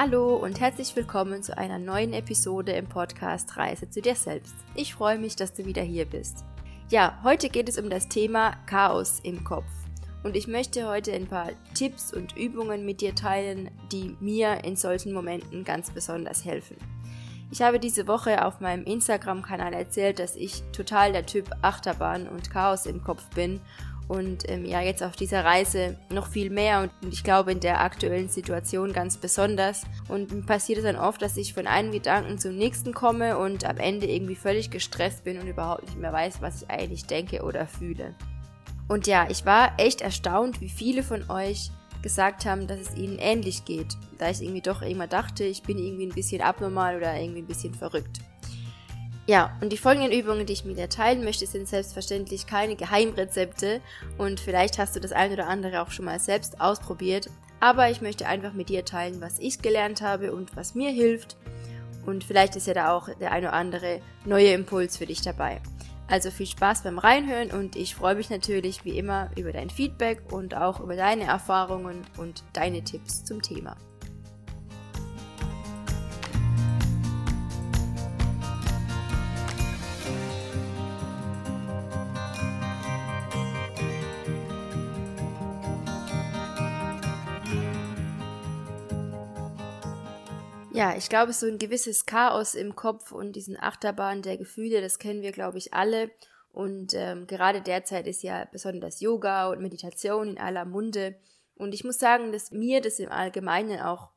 Hallo und herzlich willkommen zu einer neuen Episode im Podcast Reise zu dir selbst. Ich freue mich, dass du wieder hier bist. Ja, heute geht es um das Thema Chaos im Kopf. Und ich möchte heute ein paar Tipps und Übungen mit dir teilen, die mir in solchen Momenten ganz besonders helfen. Ich habe diese Woche auf meinem Instagram-Kanal erzählt, dass ich total der Typ Achterbahn und Chaos im Kopf bin und ähm, ja, jetzt auf dieser Reise noch viel mehr und, und ich glaube in der aktuellen Situation ganz besonders. Und mir passiert es dann oft, dass ich von einem Gedanken zum nächsten komme und am Ende irgendwie völlig gestresst bin und überhaupt nicht mehr weiß, was ich eigentlich denke oder fühle. Und ja, ich war echt erstaunt, wie viele von euch gesagt haben, dass es ihnen ähnlich geht, da ich irgendwie doch immer dachte, ich bin irgendwie ein bisschen abnormal oder irgendwie ein bisschen verrückt. Ja, und die folgenden Übungen, die ich mit dir teilen möchte, sind selbstverständlich keine Geheimrezepte und vielleicht hast du das eine oder andere auch schon mal selbst ausprobiert, aber ich möchte einfach mit dir teilen, was ich gelernt habe und was mir hilft und vielleicht ist ja da auch der eine oder andere neue Impuls für dich dabei. Also viel Spaß beim Reinhören und ich freue mich natürlich wie immer über dein Feedback und auch über deine Erfahrungen und deine Tipps zum Thema. Ja, ich glaube, so ein gewisses Chaos im Kopf und diesen Achterbahn der Gefühle, das kennen wir, glaube ich, alle. Und ähm, gerade derzeit ist ja besonders Yoga und Meditation in aller Munde. Und ich muss sagen, dass mir das im Allgemeinen auch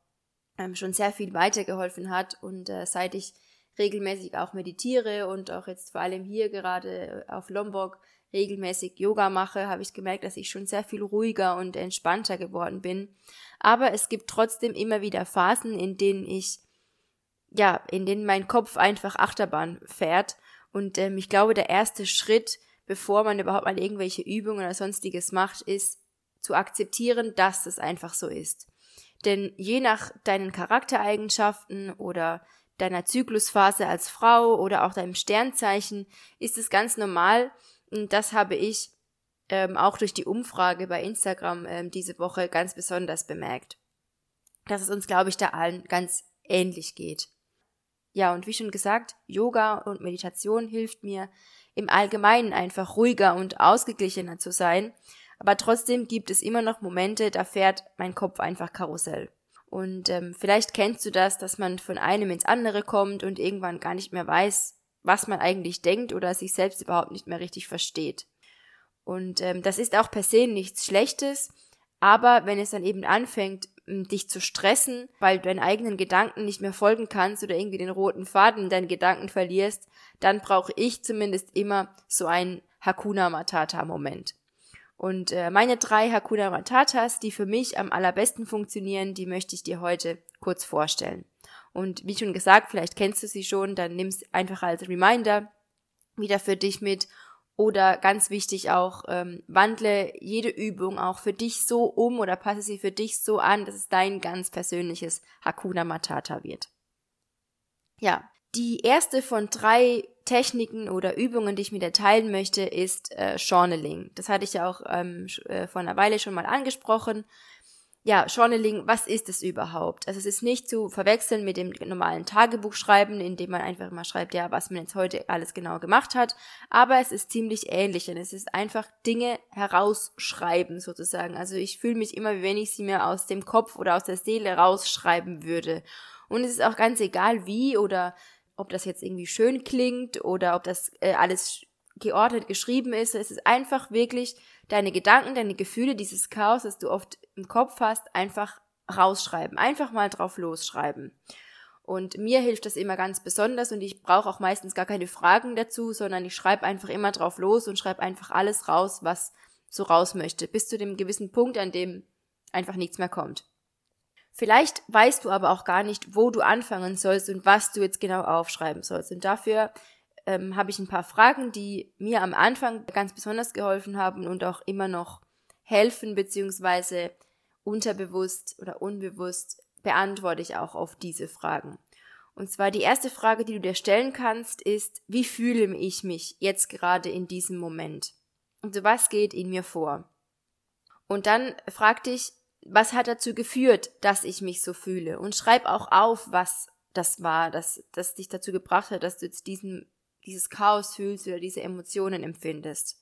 ähm, schon sehr viel weitergeholfen hat. Und äh, seit ich regelmäßig auch meditiere und auch jetzt vor allem hier gerade auf Lombok regelmäßig Yoga mache, habe ich gemerkt, dass ich schon sehr viel ruhiger und entspannter geworden bin. Aber es gibt trotzdem immer wieder Phasen, in denen ich, ja, in denen mein Kopf einfach Achterbahn fährt. Und ähm, ich glaube, der erste Schritt, bevor man überhaupt mal irgendwelche Übungen oder sonstiges macht, ist zu akzeptieren, dass es einfach so ist. Denn je nach deinen Charaktereigenschaften oder deiner Zyklusphase als Frau oder auch deinem Sternzeichen ist es ganz normal, und das habe ich ähm, auch durch die Umfrage bei Instagram ähm, diese Woche ganz besonders bemerkt. Dass es uns, glaube ich, da allen ganz ähnlich geht. Ja, und wie schon gesagt, Yoga und Meditation hilft mir im Allgemeinen einfach ruhiger und ausgeglichener zu sein, aber trotzdem gibt es immer noch Momente, da fährt mein Kopf einfach Karussell. Und ähm, vielleicht kennst du das, dass man von einem ins andere kommt und irgendwann gar nicht mehr weiß, was man eigentlich denkt oder sich selbst überhaupt nicht mehr richtig versteht. Und ähm, das ist auch per se nichts Schlechtes, aber wenn es dann eben anfängt, dich zu stressen, weil du deinen eigenen Gedanken nicht mehr folgen kannst oder irgendwie den roten Faden in deinen Gedanken verlierst, dann brauche ich zumindest immer so einen Hakuna Matata Moment. Und äh, meine drei Hakuna Matatas, die für mich am allerbesten funktionieren, die möchte ich dir heute kurz vorstellen. Und wie schon gesagt, vielleicht kennst du sie schon, dann nimm es einfach als Reminder wieder für dich mit. Oder ganz wichtig auch, ähm, wandle jede Übung auch für dich so um oder passe sie für dich so an, dass es dein ganz persönliches Hakuna Matata wird. Ja, die erste von drei Techniken oder Übungen, die ich mit dir teilen möchte, ist äh, Journaling. Das hatte ich ja auch ähm, äh, vor einer Weile schon mal angesprochen ja, Journaling, was ist es überhaupt? Also es ist nicht zu verwechseln mit dem normalen Tagebuchschreiben, in dem man einfach immer schreibt, ja, was man jetzt heute alles genau gemacht hat, aber es ist ziemlich ähnlich und es ist einfach Dinge herausschreiben sozusagen. Also ich fühle mich immer, wie wenn ich sie mir aus dem Kopf oder aus der Seele rausschreiben würde. Und es ist auch ganz egal wie oder ob das jetzt irgendwie schön klingt oder ob das äh, alles geordnet geschrieben ist. Es ist einfach wirklich deine Gedanken, deine Gefühle, dieses Chaos, das du oft im Kopf hast, einfach rausschreiben. Einfach mal drauf losschreiben. Und mir hilft das immer ganz besonders und ich brauche auch meistens gar keine Fragen dazu, sondern ich schreibe einfach immer drauf los und schreibe einfach alles raus, was so raus möchte, bis zu dem gewissen Punkt, an dem einfach nichts mehr kommt. Vielleicht weißt du aber auch gar nicht, wo du anfangen sollst und was du jetzt genau aufschreiben sollst. Und dafür ähm, habe ich ein paar Fragen, die mir am Anfang ganz besonders geholfen haben und auch immer noch helfen, beziehungsweise unterbewusst oder unbewusst beantworte ich auch auf diese Fragen. Und zwar die erste Frage, die du dir stellen kannst, ist, wie fühle ich mich jetzt gerade in diesem Moment? Also was geht in mir vor? Und dann frag dich, was hat dazu geführt, dass ich mich so fühle? Und schreib auch auf, was das war, das, das dich dazu gebracht hat, dass du jetzt diesen, dieses Chaos fühlst oder diese Emotionen empfindest.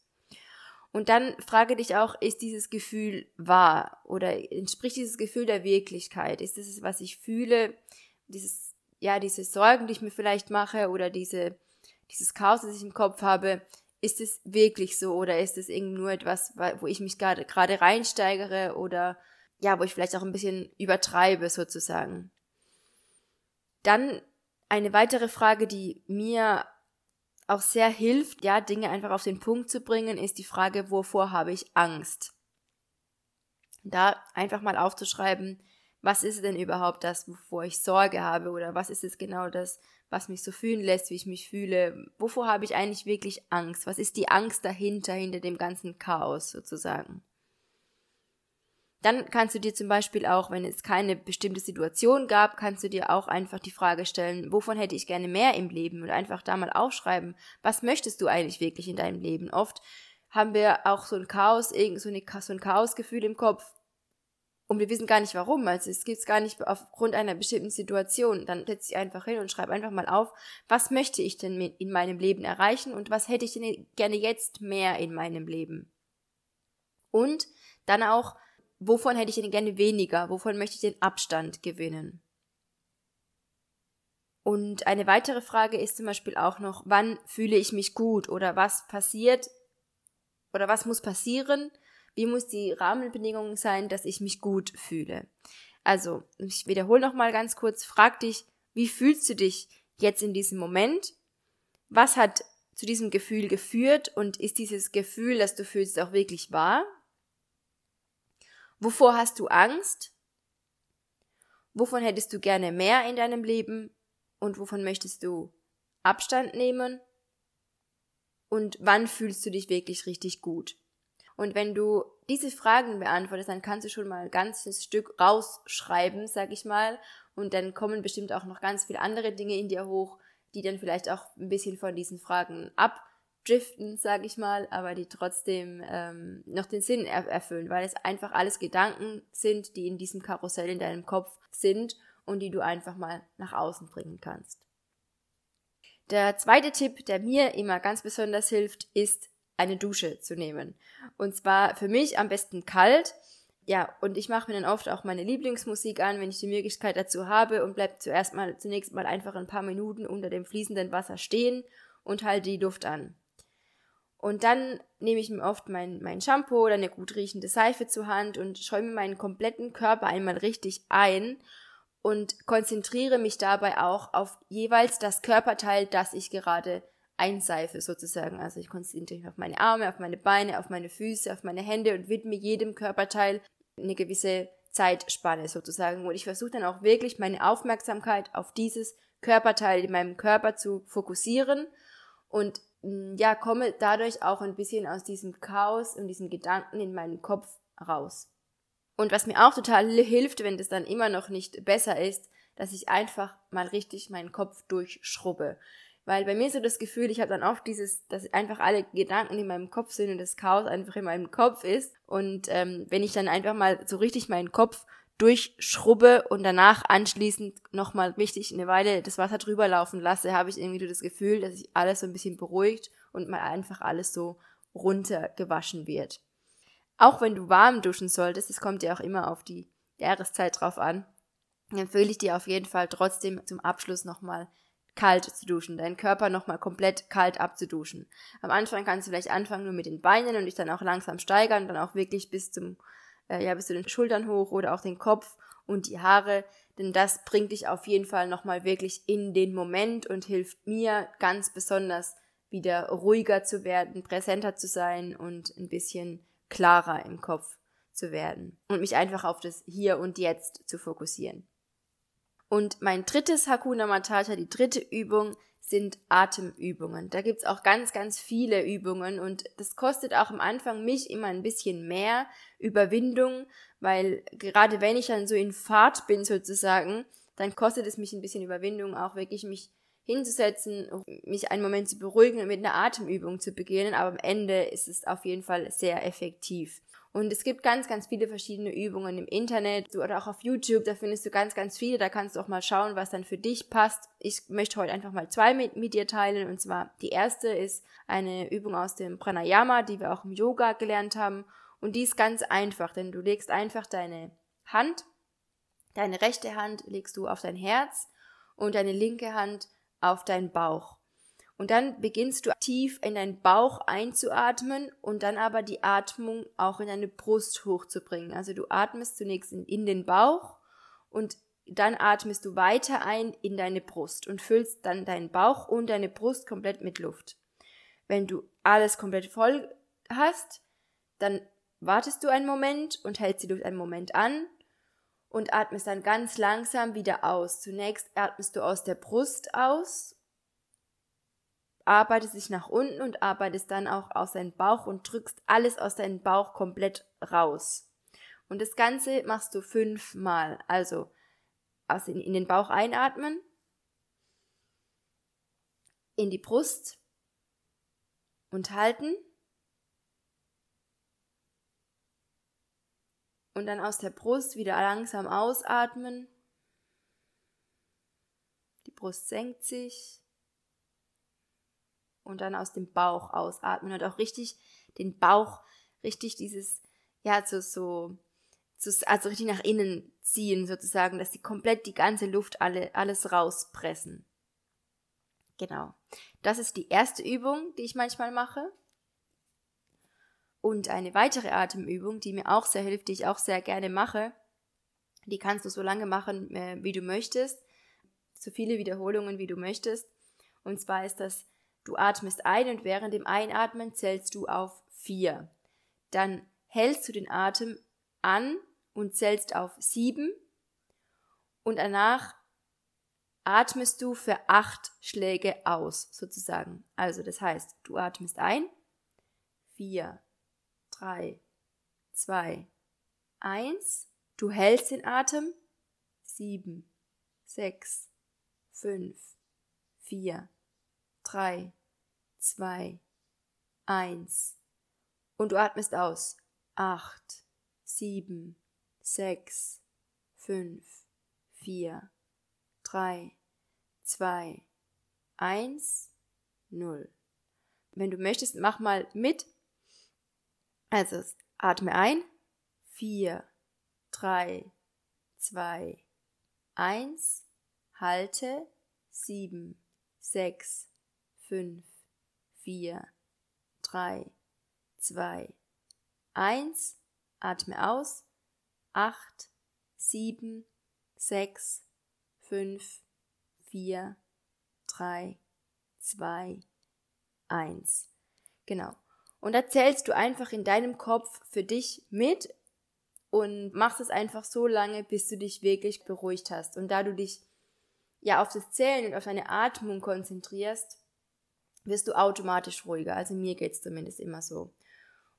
Und dann frage dich auch, ist dieses Gefühl wahr oder entspricht dieses Gefühl der Wirklichkeit? Ist das, was ich fühle, dieses, ja, diese Sorgen, die ich mir vielleicht mache oder diese, dieses Chaos, das ich im Kopf habe, ist es wirklich so oder ist es irgendwie nur etwas, wo ich mich gerade, gerade reinsteigere oder ja, wo ich vielleicht auch ein bisschen übertreibe sozusagen. Dann eine weitere Frage, die mir auch sehr hilft, ja, Dinge einfach auf den Punkt zu bringen, ist die Frage, wovor habe ich Angst? Da einfach mal aufzuschreiben, was ist denn überhaupt das, wovor ich Sorge habe oder was ist es genau das, was mich so fühlen lässt, wie ich mich fühle? Wovor habe ich eigentlich wirklich Angst? Was ist die Angst dahinter, hinter dem ganzen Chaos sozusagen? Dann kannst du dir zum Beispiel auch, wenn es keine bestimmte Situation gab, kannst du dir auch einfach die Frage stellen, wovon hätte ich gerne mehr im Leben und einfach da mal aufschreiben, was möchtest du eigentlich wirklich in deinem Leben? Oft haben wir auch so ein Chaos, so, eine, so ein Chaosgefühl im Kopf und wir wissen gar nicht warum. Also es gibt es gar nicht aufgrund einer bestimmten Situation. Dann setz dich einfach hin und schreib einfach mal auf, was möchte ich denn in meinem Leben erreichen und was hätte ich denn gerne jetzt mehr in meinem Leben? Und dann auch, wovon hätte ich denn gerne weniger? Wovon möchte ich den Abstand gewinnen? Und eine weitere Frage ist zum Beispiel auch noch, wann fühle ich mich gut oder was passiert oder was muss passieren? Wie muss die Rahmenbedingung sein, dass ich mich gut fühle? Also, ich wiederhole nochmal ganz kurz, frag dich, wie fühlst du dich jetzt in diesem Moment? Was hat zu diesem Gefühl geführt und ist dieses Gefühl, das du fühlst, auch wirklich wahr? Wovor hast du Angst? Wovon hättest du gerne mehr in deinem Leben? Und wovon möchtest du Abstand nehmen? Und wann fühlst du dich wirklich richtig gut? Und wenn du diese Fragen beantwortest, dann kannst du schon mal ein ganzes Stück rausschreiben, sag ich mal. Und dann kommen bestimmt auch noch ganz viele andere Dinge in dir hoch, die dann vielleicht auch ein bisschen von diesen Fragen ab driften, sag ich mal, aber die trotzdem ähm, noch den Sinn er erfüllen, weil es einfach alles Gedanken sind, die in diesem Karussell in deinem Kopf sind und die du einfach mal nach außen bringen kannst. Der zweite Tipp, der mir immer ganz besonders hilft, ist eine Dusche zu nehmen. Und zwar für mich am besten kalt. Ja, und ich mache mir dann oft auch meine Lieblingsmusik an, wenn ich die Möglichkeit dazu habe und bleib zuerst mal zunächst mal einfach ein paar Minuten unter dem fließenden Wasser stehen und halte die Luft an. Und dann nehme ich mir oft mein, mein Shampoo oder eine gut riechende Seife zur Hand und schäume meinen kompletten Körper einmal richtig ein und konzentriere mich dabei auch auf jeweils das Körperteil, das ich gerade einseife sozusagen. Also ich konzentriere mich auf meine Arme, auf meine Beine, auf meine Füße, auf meine Hände und widme jedem Körperteil eine gewisse Zeitspanne sozusagen. Und ich versuche dann auch wirklich meine Aufmerksamkeit auf dieses Körperteil in meinem Körper zu fokussieren und ja, komme dadurch auch ein bisschen aus diesem Chaos und diesen Gedanken in meinem Kopf raus. Und was mir auch total hilft, wenn das dann immer noch nicht besser ist, dass ich einfach mal richtig meinen Kopf durchschrubbe. Weil bei mir so das Gefühl, ich habe dann oft dieses, dass einfach alle Gedanken in meinem Kopf sind und das Chaos einfach in meinem Kopf ist. Und ähm, wenn ich dann einfach mal so richtig meinen Kopf durchschrubbe und danach anschließend nochmal richtig eine Weile das Wasser drüber laufen lasse, habe ich irgendwie das Gefühl, dass sich alles so ein bisschen beruhigt und mal einfach alles so runtergewaschen wird. Auch wenn du warm duschen solltest, es kommt ja auch immer auf die Jahreszeit drauf an, empfehle ich dir auf jeden Fall trotzdem zum Abschluss nochmal kalt zu duschen, deinen Körper nochmal komplett kalt abzuduschen. Am Anfang kannst du vielleicht anfangen nur mit den Beinen und dich dann auch langsam steigern, dann auch wirklich bis zum äh, ja, bis zu den Schultern hoch oder auch den Kopf und die Haare, denn das bringt dich auf jeden Fall nochmal wirklich in den Moment und hilft mir ganz besonders wieder ruhiger zu werden, präsenter zu sein und ein bisschen klarer im Kopf zu werden und mich einfach auf das Hier und Jetzt zu fokussieren. Und mein drittes Hakuna Matata, die dritte Übung, sind Atemübungen. Da gibt's auch ganz, ganz viele Übungen und das kostet auch am Anfang mich immer ein bisschen mehr Überwindung, weil gerade wenn ich dann so in Fahrt bin sozusagen, dann kostet es mich ein bisschen Überwindung, auch wirklich mich hinzusetzen, mich einen Moment zu beruhigen und mit einer Atemübung zu beginnen, aber am Ende ist es auf jeden Fall sehr effektiv. Und es gibt ganz, ganz viele verschiedene Übungen im Internet oder auch auf YouTube, da findest du ganz, ganz viele, da kannst du auch mal schauen, was dann für dich passt. Ich möchte heute einfach mal zwei mit, mit dir teilen und zwar die erste ist eine Übung aus dem Pranayama, die wir auch im Yoga gelernt haben und die ist ganz einfach, denn du legst einfach deine Hand, deine rechte Hand legst du auf dein Herz und deine linke Hand auf deinen Bauch. Und dann beginnst du tief in deinen Bauch einzuatmen und dann aber die Atmung auch in deine Brust hochzubringen. Also du atmest zunächst in, in den Bauch und dann atmest du weiter ein in deine Brust und füllst dann deinen Bauch und deine Brust komplett mit Luft. Wenn du alles komplett voll hast, dann wartest du einen Moment und hältst die Luft einen Moment an und atmest dann ganz langsam wieder aus. Zunächst atmest du aus der Brust aus, arbeitest dich nach unten und arbeitest dann auch aus deinem Bauch und drückst alles aus deinem Bauch komplett raus. Und das Ganze machst du fünfmal. Also aus in, in den Bauch einatmen, in die Brust und halten und dann aus der Brust wieder langsam ausatmen. Die Brust senkt sich und dann aus dem Bauch ausatmen und auch richtig den Bauch, richtig dieses, ja, so, so, so also richtig nach innen ziehen sozusagen, dass sie komplett die ganze Luft alle, alles rauspressen. Genau. Das ist die erste Übung, die ich manchmal mache. Und eine weitere Atemübung, die mir auch sehr hilft, die ich auch sehr gerne mache, die kannst du so lange machen, äh, wie du möchtest, so viele Wiederholungen, wie du möchtest. Und zwar ist das, du atmest ein und während dem Einatmen zählst du auf vier. Dann hältst du den Atem an und zählst auf sieben und danach atmest du für acht Schläge aus, sozusagen. Also das heißt, du atmest ein, vier, drei, zwei, eins. Du hältst den Atem. Sieben, sechs, fünf, vier, drei, zwei, eins. Und du atmest aus. Acht, sieben, sechs, fünf, vier, drei, zwei, eins, null. Wenn du möchtest, mach mal mit also atme ein. Vier, drei, zwei, eins. Halte. Sieben, sechs, fünf, vier, drei, zwei, eins. Atme aus. Acht, sieben, sechs, fünf, vier, drei, zwei, eins. Genau. Und da zählst du einfach in deinem Kopf für dich mit und machst es einfach so lange, bis du dich wirklich beruhigt hast. Und da du dich ja auf das Zählen und auf deine Atmung konzentrierst, wirst du automatisch ruhiger. Also mir geht's zumindest immer so.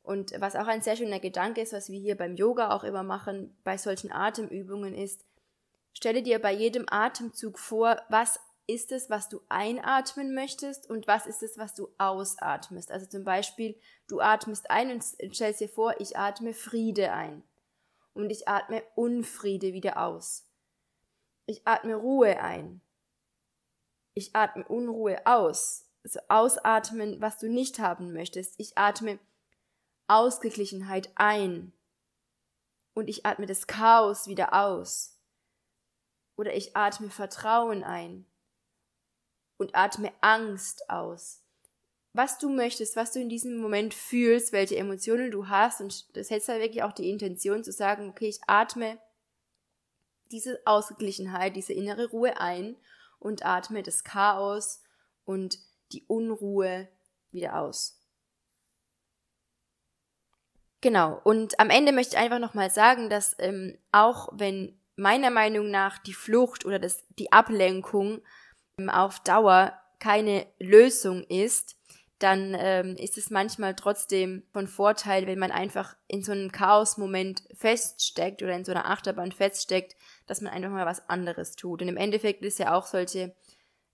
Und was auch ein sehr schöner Gedanke ist, was wir hier beim Yoga auch immer machen, bei solchen Atemübungen ist, stelle dir bei jedem Atemzug vor, was ist es, was du einatmen möchtest und was ist es, was du ausatmest. Also zum Beispiel, du atmest ein und stellst dir vor, ich atme Friede ein und ich atme Unfriede wieder aus. Ich atme Ruhe ein. Ich atme Unruhe aus. Also ausatmen, was du nicht haben möchtest. Ich atme Ausgeglichenheit ein. Und ich atme das Chaos wieder aus. Oder ich atme Vertrauen ein und atme Angst aus. Was du möchtest, was du in diesem Moment fühlst, welche Emotionen du hast und das hättest halt wirklich auch die Intention zu sagen, okay, ich atme diese Ausgeglichenheit, diese innere Ruhe ein und atme das Chaos und die Unruhe wieder aus. Genau, und am Ende möchte ich einfach nochmal sagen, dass ähm, auch wenn meiner Meinung nach die Flucht oder das, die Ablenkung auf Dauer keine Lösung ist, dann ähm, ist es manchmal trotzdem von Vorteil, wenn man einfach in so einem Chaos-Moment feststeckt oder in so einer Achterbahn feststeckt, dass man einfach mal was anderes tut. Und im Endeffekt ist ja auch solche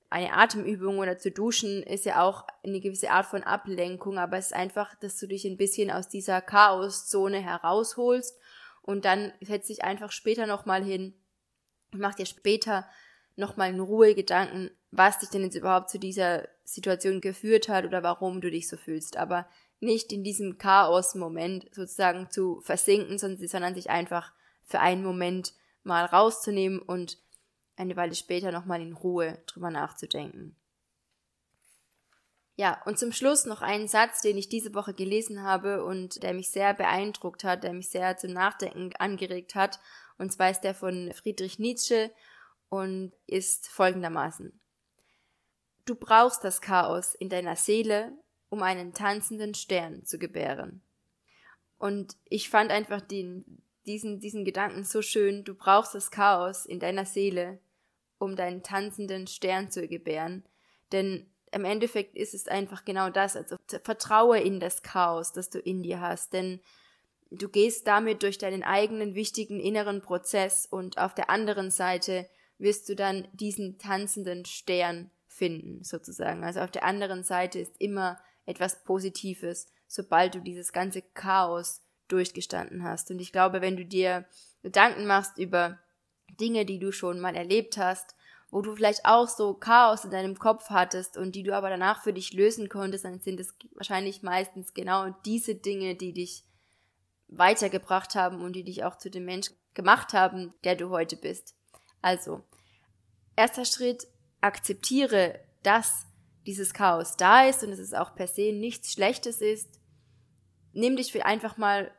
eine Atemübung oder zu duschen ist ja auch eine gewisse Art von Ablenkung, aber es ist einfach, dass du dich ein bisschen aus dieser Chaoszone herausholst und dann setz dich einfach später nochmal hin und mach dir später nochmal in Ruhe Gedanken, was dich denn jetzt überhaupt zu dieser Situation geführt hat oder warum du dich so fühlst, aber nicht in diesem Chaos-Moment sozusagen zu versinken, sondern sich einfach für einen Moment mal rauszunehmen und eine Weile später nochmal in Ruhe drüber nachzudenken. Ja, und zum Schluss noch einen Satz, den ich diese Woche gelesen habe und der mich sehr beeindruckt hat, der mich sehr zum Nachdenken angeregt hat. Und zwar ist der von Friedrich Nietzsche und ist folgendermaßen. Du brauchst das Chaos in deiner Seele, um einen tanzenden Stern zu gebären. Und ich fand einfach den, diesen, diesen Gedanken so schön. Du brauchst das Chaos in deiner Seele, um deinen tanzenden Stern zu gebären. Denn im Endeffekt ist es einfach genau das. Also vertraue in das Chaos, das du in dir hast. Denn du gehst damit durch deinen eigenen wichtigen inneren Prozess und auf der anderen Seite wirst du dann diesen tanzenden Stern finden, sozusagen. Also auf der anderen Seite ist immer etwas Positives, sobald du dieses ganze Chaos durchgestanden hast. Und ich glaube, wenn du dir Gedanken machst über Dinge, die du schon mal erlebt hast, wo du vielleicht auch so Chaos in deinem Kopf hattest und die du aber danach für dich lösen konntest, dann sind es wahrscheinlich meistens genau diese Dinge, die dich weitergebracht haben und die dich auch zu dem Mensch gemacht haben, der du heute bist. Also, erster Schritt, akzeptiere, dass dieses Chaos da ist und dass es auch per se nichts Schlechtes ist. Nimm dich einfach mal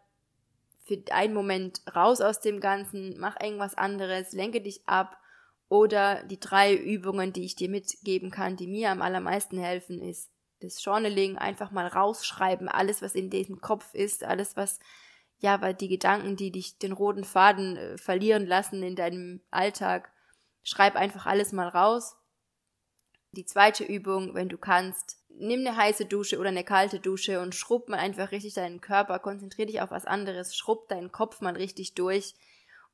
für einen Moment raus aus dem Ganzen, mach irgendwas anderes, lenke dich ab oder die drei Übungen, die ich dir mitgeben kann, die mir am allermeisten helfen, ist das Journaling, einfach mal rausschreiben, alles, was in diesem Kopf ist, alles, was, ja, weil die Gedanken, die dich den roten Faden äh, verlieren lassen in deinem Alltag, schreib einfach alles mal raus. Die zweite Übung, wenn du kannst, nimm eine heiße Dusche oder eine kalte Dusche und schrubb mal einfach richtig deinen Körper, konzentrier dich auf was anderes, schrubb deinen Kopf mal richtig durch.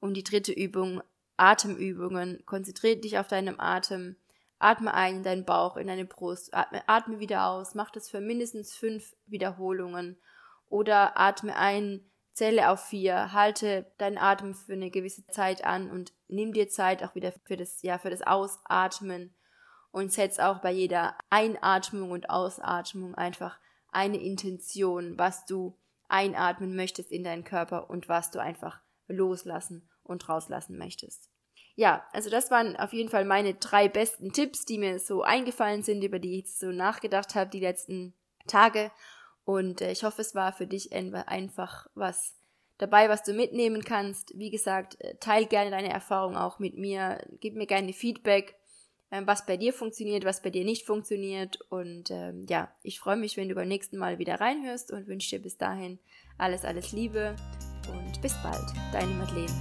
Und die dritte Übung, Atemübungen. Konzentriere dich auf deinen Atem. Atme ein in deinen Bauch, in deine Brust. Atme, atme wieder aus. Mach das für mindestens fünf Wiederholungen. Oder atme ein, zähle auf vier, halte deinen Atem für eine gewisse Zeit an und nimm dir Zeit auch wieder für das, ja, für das Ausatmen und setz auch bei jeder Einatmung und Ausatmung einfach eine Intention, was du einatmen möchtest in deinen Körper und was du einfach loslassen und rauslassen möchtest. Ja, also das waren auf jeden Fall meine drei besten Tipps, die mir so eingefallen sind, über die ich so nachgedacht habe die letzten Tage. Und äh, ich hoffe, es war für dich einfach was dabei, was du mitnehmen kannst. Wie gesagt, äh, teil gerne deine Erfahrung auch mit mir. Gib mir gerne Feedback, was bei dir funktioniert, was bei dir nicht funktioniert. Und ähm, ja, ich freue mich, wenn du beim nächsten Mal wieder reinhörst und wünsche dir bis dahin alles, alles Liebe und bis bald. Deine Madeleine.